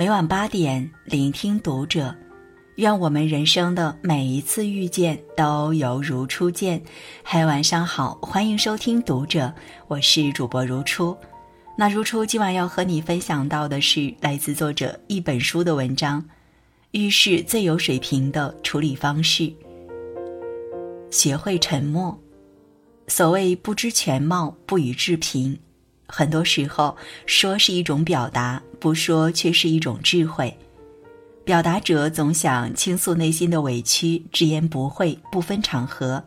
每晚八点，聆听读者。愿我们人生的每一次遇见都犹如初见。嗨，晚上好，欢迎收听读者，我是主播如初。那如初今晚要和你分享到的是来自作者一本书的文章，《遇事最有水平的处理方式》。学会沉默。所谓不知全貌，不予置评。很多时候，说是一种表达，不说却是一种智慧。表达者总想倾诉内心的委屈，直言不讳，不分场合；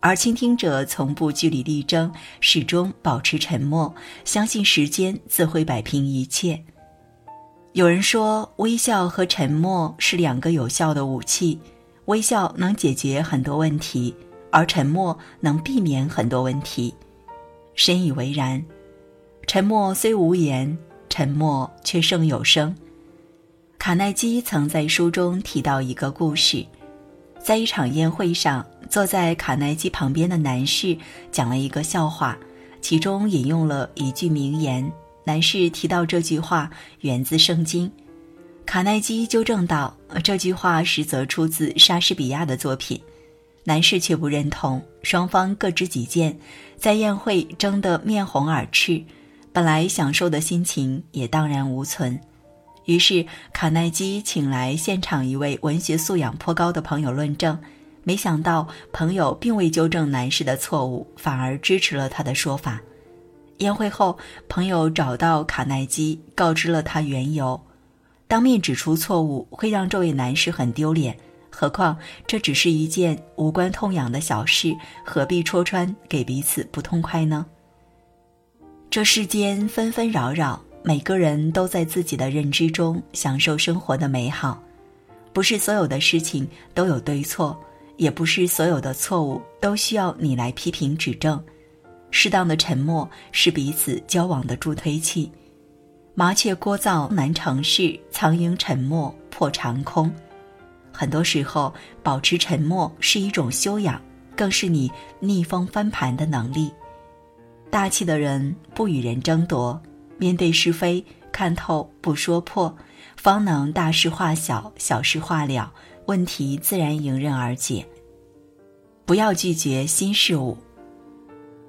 而倾听者从不据理力争，始终保持沉默，相信时间自会摆平一切。有人说，微笑和沉默是两个有效的武器，微笑能解决很多问题，而沉默能避免很多问题。深以为然。沉默虽无言，沉默却胜有声。卡耐基曾在书中提到一个故事，在一场宴会上，坐在卡耐基旁边的男士讲了一个笑话，其中引用了一句名言。男士提到这句话源自圣经，卡耐基纠正道：“这句话实则出自莎士比亚的作品。”男士却不认同，双方各执己见，在宴会争得面红耳赤。本来享受的心情也荡然无存，于是卡耐基请来现场一位文学素养颇高的朋友论证，没想到朋友并未纠正男士的错误，反而支持了他的说法。宴会后，朋友找到卡耐基，告知了他缘由，当面指出错误会让这位男士很丢脸，何况这只是一件无关痛痒的小事，何必戳穿给彼此不痛快呢？这世间纷纷扰扰，每个人都在自己的认知中享受生活的美好。不是所有的事情都有对错，也不是所有的错误都需要你来批评指正。适当的沉默是彼此交往的助推器。麻雀聒噪难成事，苍蝇沉默破长空。很多时候，保持沉默是一种修养，更是你逆风翻盘的能力。大气的人不与人争夺，面对是非看透不说破，方能大事化小，小事化了，问题自然迎刃而解。不要拒绝新事物。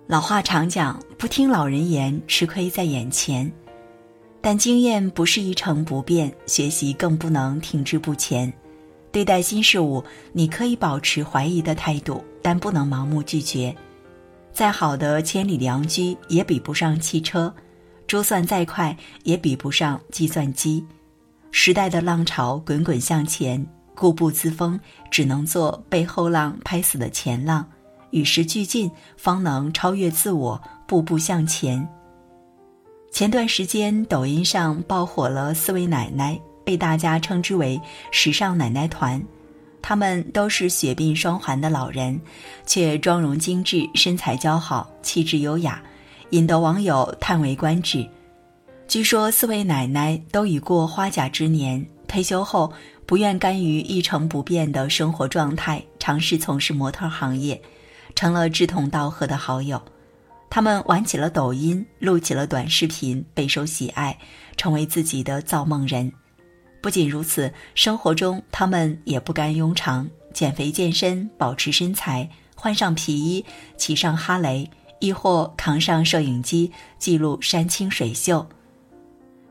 老话常讲，不听老人言，吃亏在眼前。但经验不是一成不变，学习更不能停滞不前。对待新事物，你可以保持怀疑的态度，但不能盲目拒绝。再好的千里良驹也比不上汽车，珠算再快也比不上计算机。时代的浪潮滚滚向前，固步自封只能做被后浪拍死的前浪，与时俱进方能超越自我，步步向前。前段时间抖音上爆火了四位奶奶，被大家称之为“时尚奶奶团”。他们都是血鬓双环的老人，却妆容精致、身材姣好、气质优雅，引得网友叹为观止。据说四位奶奶都已过花甲之年，退休后不愿甘于一成不变的生活状态，尝试从事模特行业，成了志同道合的好友。他们玩起了抖音，录起了短视频，备受喜爱，成为自己的造梦人。不仅如此，生活中他们也不甘庸常，减肥健身，保持身材，换上皮衣，骑上哈雷，亦或扛上摄影机，记录山清水秀。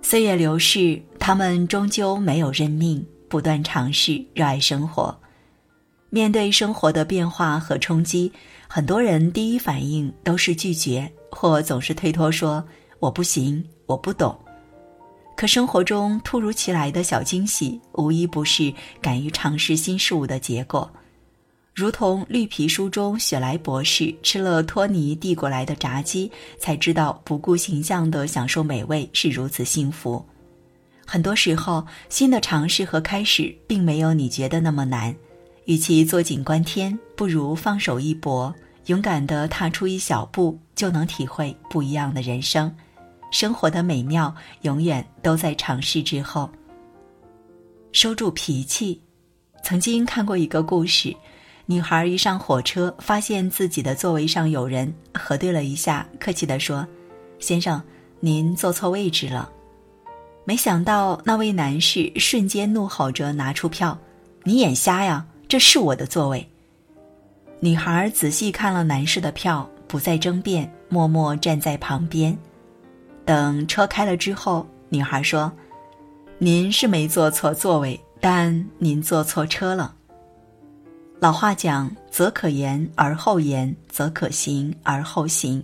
岁月流逝，他们终究没有认命，不断尝试，热爱生活。面对生活的变化和冲击，很多人第一反应都是拒绝，或总是推脱说：“我不行，我不懂。”可生活中突如其来的小惊喜，无一不是敢于尝试新事物的结果。如同绿皮书中雪莱博士吃了托尼递过来的炸鸡，才知道不顾形象的享受美味是如此幸福。很多时候，新的尝试和开始并没有你觉得那么难。与其坐井观天，不如放手一搏，勇敢地踏出一小步，就能体会不一样的人生。生活的美妙永远都在尝试之后。收住脾气。曾经看过一个故事，女孩一上火车，发现自己的座位上有人，核对了一下，客气地说：“先生，您坐错位置了。”没想到那位男士瞬间怒吼着拿出票：“你眼瞎呀？这是我的座位。”女孩仔细看了男士的票，不再争辩，默默站在旁边。等车开了之后，女孩说：“您是没坐错座位，但您坐错车了。”老话讲：“则可言而后言，则可行而后行。”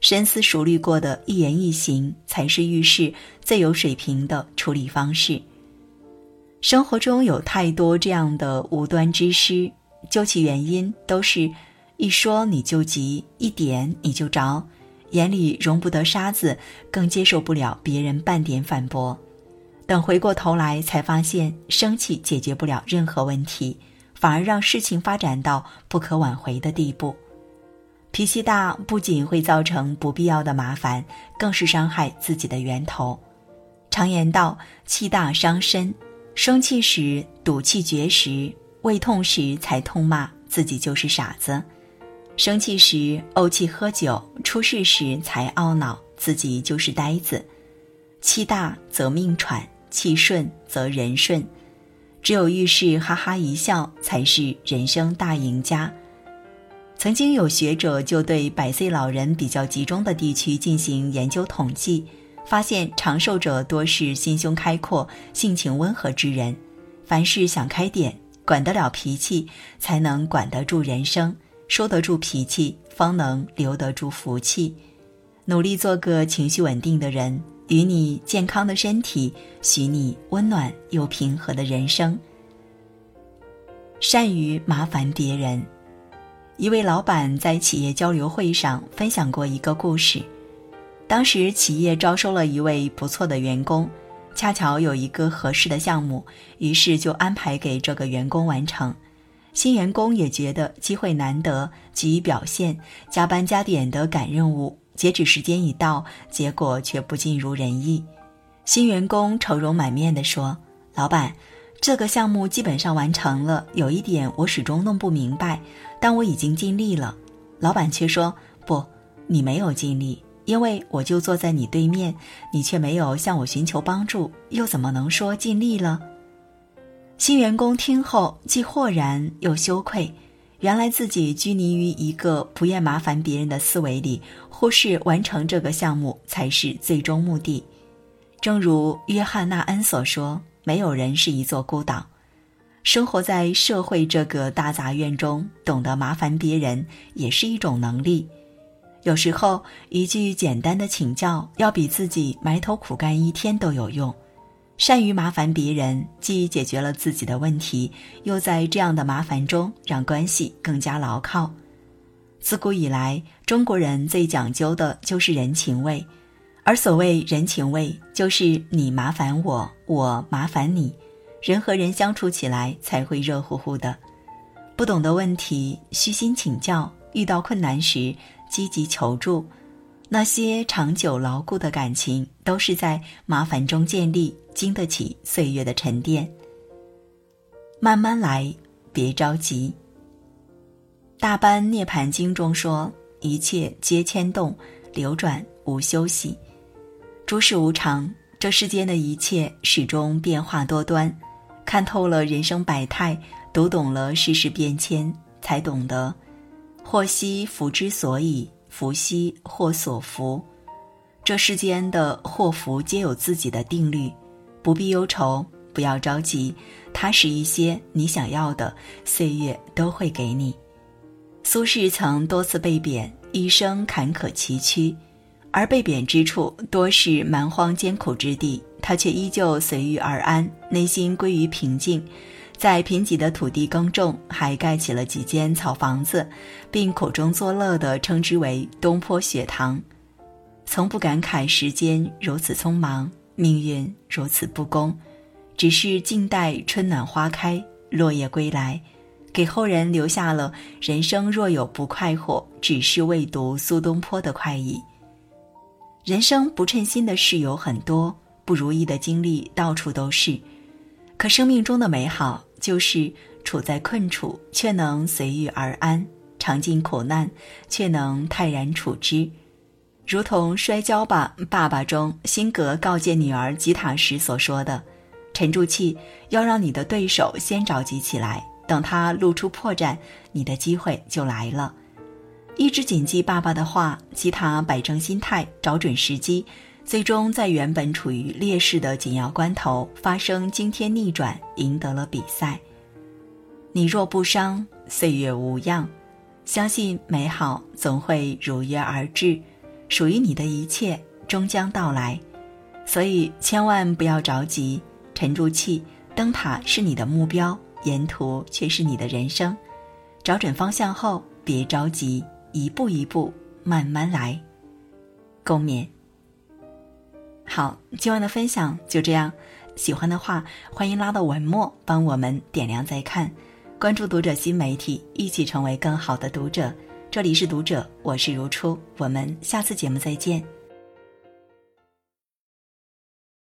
深思熟虑过的一言一行，才是遇事最有水平的处理方式。生活中有太多这样的无端之失，究其原因，都是一说你就急，一点你就着，眼里容不得沙子，更接受不了别人半点反驳。等回过头来，才发现生气解决不了任何问题，反而让事情发展到不可挽回的地步。脾气大不仅会造成不必要的麻烦，更是伤害自己的源头。常言道：“气大伤身，生气时赌气绝食，胃痛时才痛骂自己就是傻子；生气时怄气喝酒，出事时才懊恼自己就是呆子。气大则命喘，气顺则人顺。只有遇事哈哈一笑，才是人生大赢家。”曾经有学者就对百岁老人比较集中的地区进行研究统计，发现长寿者多是心胸开阔、性情温和之人。凡事想开点，管得了脾气，才能管得住人生；收得住脾气，方能留得住福气。努力做个情绪稳定的人，与你健康的身体，许你温暖又平和的人生。善于麻烦别人。一位老板在企业交流会上分享过一个故事。当时企业招收了一位不错的员工，恰巧有一个合适的项目，于是就安排给这个员工完成。新员工也觉得机会难得，急于表现，加班加点的赶任务。截止时间已到，结果却不尽如人意。新员工愁容满面地说：“老板。”这个项目基本上完成了，有一点我始终弄不明白，但我已经尽力了。老板却说：“不，你没有尽力，因为我就坐在你对面，你却没有向我寻求帮助，又怎么能说尽力了？”新员工听后既豁然又羞愧，原来自己拘泥于一个不愿麻烦别人的思维里，忽视完成这个项目才是最终目的。正如约翰·纳恩所说。没有人是一座孤岛，生活在社会这个大杂院中，懂得麻烦别人也是一种能力。有时候，一句简单的请教，要比自己埋头苦干一天都有用。善于麻烦别人，既解决了自己的问题，又在这样的麻烦中让关系更加牢靠。自古以来，中国人最讲究的就是人情味。而所谓人情味，就是你麻烦我，我麻烦你，人和人相处起来才会热乎乎的。不懂的问题，虚心请教；遇到困难时，积极求助。那些长久牢固的感情，都是在麻烦中建立，经得起岁月的沉淀。慢慢来，别着急。大般涅盘经中说：“一切皆牵动，流转无休息。”诸事无常，这世间的一切始终变化多端。看透了人生百态，读懂了世事变迁，才懂得祸兮福之所以，福兮祸所伏。这世间的祸福皆有自己的定律，不必忧愁，不要着急，踏实一些，你想要的岁月都会给你。苏轼曾多次被贬，一生坎坷崎岖。而被贬之处多是蛮荒艰苦之地，他却依旧随遇而安，内心归于平静，在贫瘠的土地耕种，还盖起了几间草房子，并苦中作乐地称之为“东坡雪堂”，从不感慨时间如此匆忙，命运如此不公，只是静待春暖花开，落叶归来，给后人留下了“人生若有不快活，只是未读苏东坡”的快意。人生不称心的事有很多，不如意的经历到处都是。可生命中的美好，就是处在困处却能随遇而安，尝尽苦难却能泰然处之。如同《摔跤吧，爸爸》中辛格告诫女儿吉塔时所说的：“沉住气，要让你的对手先着急起来，等他露出破绽，你的机会就来了。”一直谨记爸爸的话，吉塔摆正心态，找准时机，最终在原本处于劣势的紧要关头发生惊天逆转，赢得了比赛。你若不伤，岁月无恙，相信美好总会如约而至，属于你的一切终将到来。所以千万不要着急，沉住气。灯塔是你的目标，沿途却是你的人生。找准方向后，别着急。一步一步，慢慢来。共勉。好，今晚的分享就这样。喜欢的话，欢迎拉到文末帮我们点亮再看，关注读者新媒体，一起成为更好的读者。这里是读者，我是如初，我们下次节目再见。